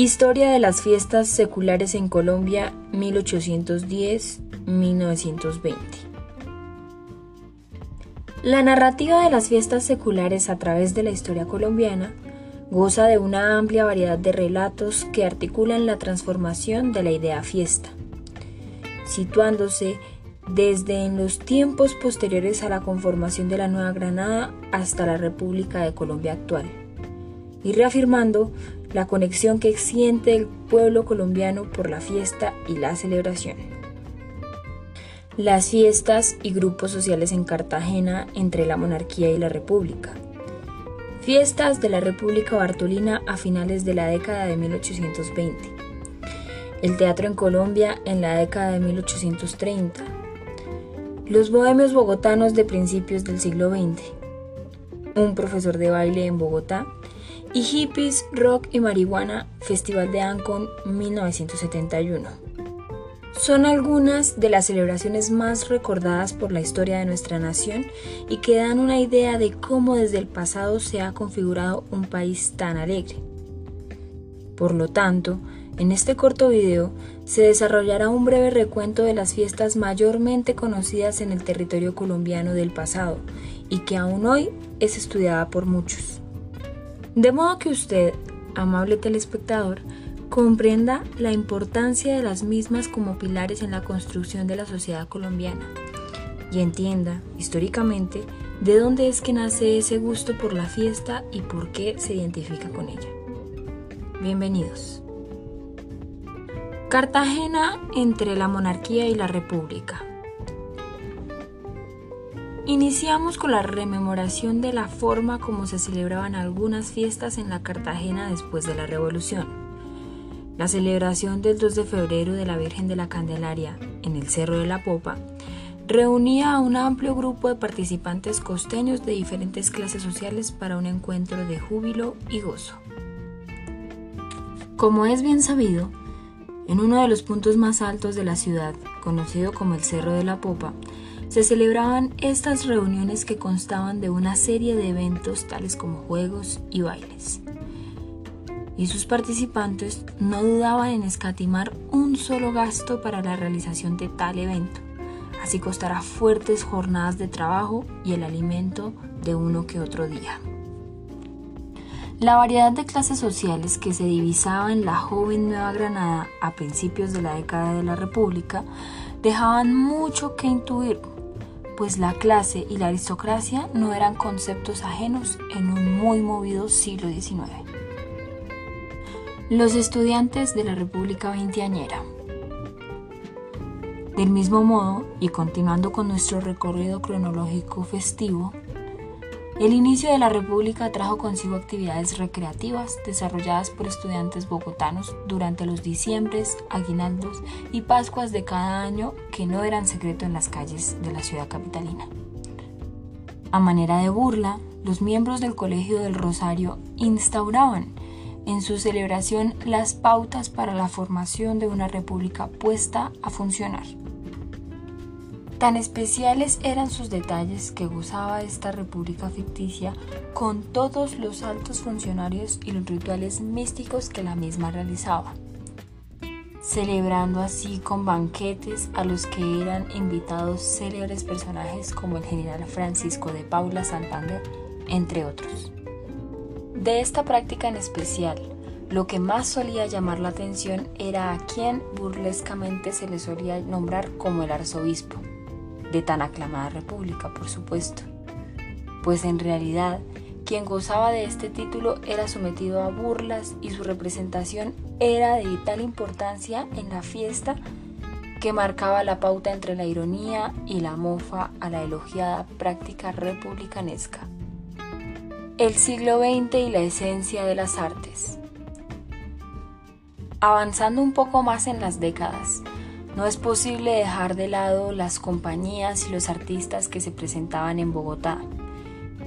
Historia de las fiestas seculares en Colombia 1810-1920. La narrativa de las fiestas seculares a través de la historia colombiana goza de una amplia variedad de relatos que articulan la transformación de la idea fiesta, situándose desde en los tiempos posteriores a la conformación de la Nueva Granada hasta la República de Colombia actual, y reafirmando la conexión que siente el pueblo colombiano por la fiesta y la celebración. Las fiestas y grupos sociales en Cartagena entre la monarquía y la república. Fiestas de la República Bartolina a finales de la década de 1820. El teatro en Colombia en la década de 1830. Los bohemios bogotanos de principios del siglo XX. Un profesor de baile en Bogotá y Hippies, Rock y Marihuana, Festival de Ancon 1971. Son algunas de las celebraciones más recordadas por la historia de nuestra nación y que dan una idea de cómo desde el pasado se ha configurado un país tan alegre. Por lo tanto, en este corto video se desarrollará un breve recuento de las fiestas mayormente conocidas en el territorio colombiano del pasado y que aún hoy es estudiada por muchos. De modo que usted, amable telespectador, comprenda la importancia de las mismas como pilares en la construcción de la sociedad colombiana y entienda, históricamente, de dónde es que nace ese gusto por la fiesta y por qué se identifica con ella. Bienvenidos. Cartagena entre la monarquía y la república. Iniciamos con la rememoración de la forma como se celebraban algunas fiestas en la Cartagena después de la Revolución. La celebración del 2 de febrero de la Virgen de la Candelaria en el Cerro de la Popa reunía a un amplio grupo de participantes costeños de diferentes clases sociales para un encuentro de júbilo y gozo. Como es bien sabido, en uno de los puntos más altos de la ciudad, conocido como el Cerro de la Popa, se celebraban estas reuniones que constaban de una serie de eventos tales como juegos y bailes. Y sus participantes no dudaban en escatimar un solo gasto para la realización de tal evento, así costará fuertes jornadas de trabajo y el alimento de uno que otro día. La variedad de clases sociales que se divisaba en la joven Nueva Granada a principios de la década de la República dejaban mucho que intuir pues la clase y la aristocracia no eran conceptos ajenos en un muy movido siglo XIX. Los estudiantes de la República Veinteañera. Del mismo modo, y continuando con nuestro recorrido cronológico festivo, el inicio de la República trajo consigo actividades recreativas desarrolladas por estudiantes bogotanos durante los diciembres, aguinaldos y pascuas de cada año que no eran secreto en las calles de la ciudad capitalina. A manera de burla, los miembros del Colegio del Rosario instauraban en su celebración las pautas para la formación de una república puesta a funcionar. Tan especiales eran sus detalles que gozaba esta república ficticia con todos los altos funcionarios y los rituales místicos que la misma realizaba, celebrando así con banquetes a los que eran invitados célebres personajes como el general Francisco de Paula Santander, entre otros. De esta práctica en especial, lo que más solía llamar la atención era a quien burlescamente se le solía nombrar como el arzobispo de tan aclamada república, por supuesto, pues en realidad quien gozaba de este título era sometido a burlas y su representación era de vital importancia en la fiesta que marcaba la pauta entre la ironía y la mofa a la elogiada práctica republicanesca. El siglo XX y la esencia de las artes. Avanzando un poco más en las décadas, no es posible dejar de lado las compañías y los artistas que se presentaban en Bogotá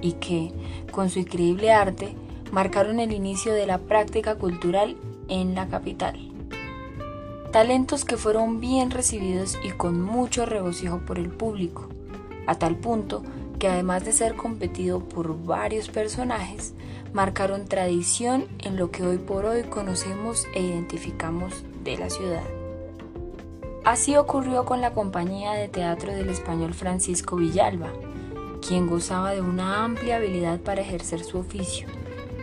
y que, con su increíble arte, marcaron el inicio de la práctica cultural en la capital. Talentos que fueron bien recibidos y con mucho regocijo por el público, a tal punto que además de ser competido por varios personajes, marcaron tradición en lo que hoy por hoy conocemos e identificamos de la ciudad. Así ocurrió con la compañía de teatro del español Francisco Villalba, quien gozaba de una amplia habilidad para ejercer su oficio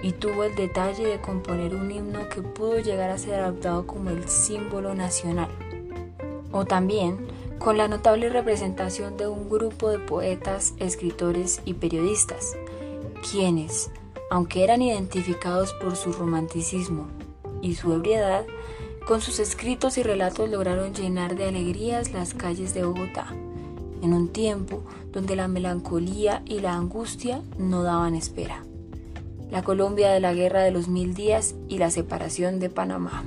y tuvo el detalle de componer un himno que pudo llegar a ser adoptado como el símbolo nacional. O también con la notable representación de un grupo de poetas, escritores y periodistas, quienes, aunque eran identificados por su romanticismo y su ebriedad, con sus escritos y relatos lograron llenar de alegrías las calles de Bogotá, en un tiempo donde la melancolía y la angustia no daban espera. La Colombia de la Guerra de los Mil Días y la separación de Panamá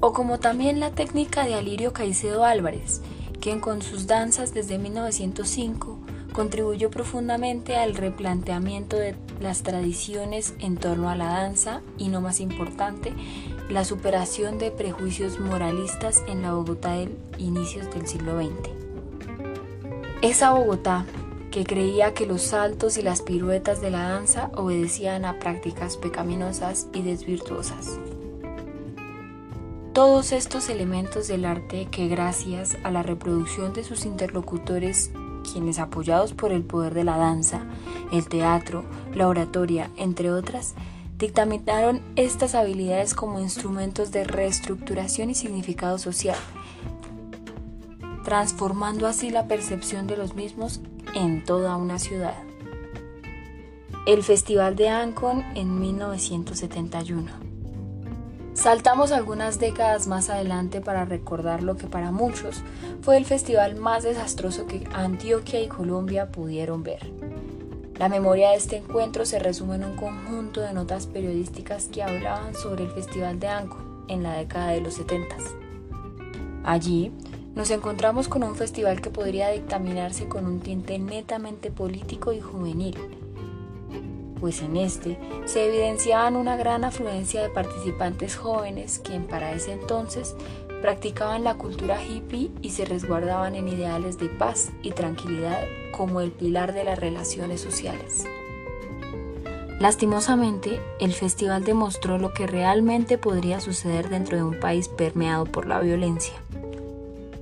o como también la técnica de Alirio Caicedo Álvarez, quien con sus danzas desde 1905 contribuyó profundamente al replanteamiento de las tradiciones en torno a la danza y, no más importante, la superación de prejuicios moralistas en la Bogotá de inicios del siglo XX. Esa Bogotá que creía que los saltos y las piruetas de la danza obedecían a prácticas pecaminosas y desvirtuosas. Todos estos elementos del arte que gracias a la reproducción de sus interlocutores, quienes apoyados por el poder de la danza, el teatro, la oratoria, entre otras, dictaminaron estas habilidades como instrumentos de reestructuración y significado social, transformando así la percepción de los mismos en toda una ciudad. El Festival de Ancon en 1971. Saltamos algunas décadas más adelante para recordar lo que para muchos fue el festival más desastroso que Antioquia y Colombia pudieron ver. La memoria de este encuentro se resume en un conjunto de notas periodísticas que hablaban sobre el Festival de Anco en la década de los 70. Allí nos encontramos con un festival que podría dictaminarse con un tinte netamente político y juvenil pues en este se evidenciaban una gran afluencia de participantes jóvenes quien para ese entonces practicaban la cultura hippie y se resguardaban en ideales de paz y tranquilidad como el pilar de las relaciones sociales. Lastimosamente, el festival demostró lo que realmente podría suceder dentro de un país permeado por la violencia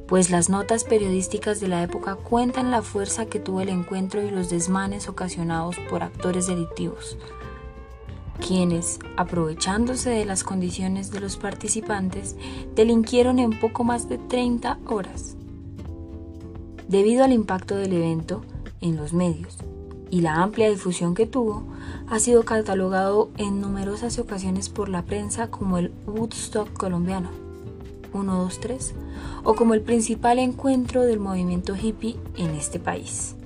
pues las notas periodísticas de la época cuentan la fuerza que tuvo el encuentro y los desmanes ocasionados por actores delictivos, quienes, aprovechándose de las condiciones de los participantes, delinquieron en poco más de 30 horas. Debido al impacto del evento en los medios y la amplia difusión que tuvo, ha sido catalogado en numerosas ocasiones por la prensa como el Woodstock colombiano. 123 o como el principal encuentro del movimiento hippie en este país.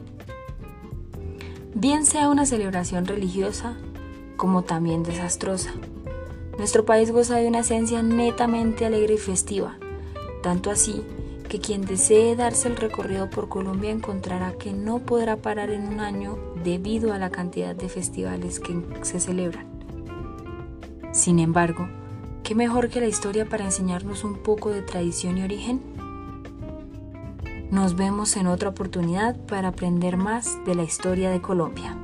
Bien sea una celebración religiosa como también desastrosa. Nuestro país goza de una esencia netamente alegre y festiva, tanto así que quien desee darse el recorrido por Colombia encontrará que no podrá parar en un año debido a la cantidad de festivales que se celebran. Sin embargo, ¿Qué mejor que la historia para enseñarnos un poco de tradición y origen? Nos vemos en otra oportunidad para aprender más de la historia de Colombia.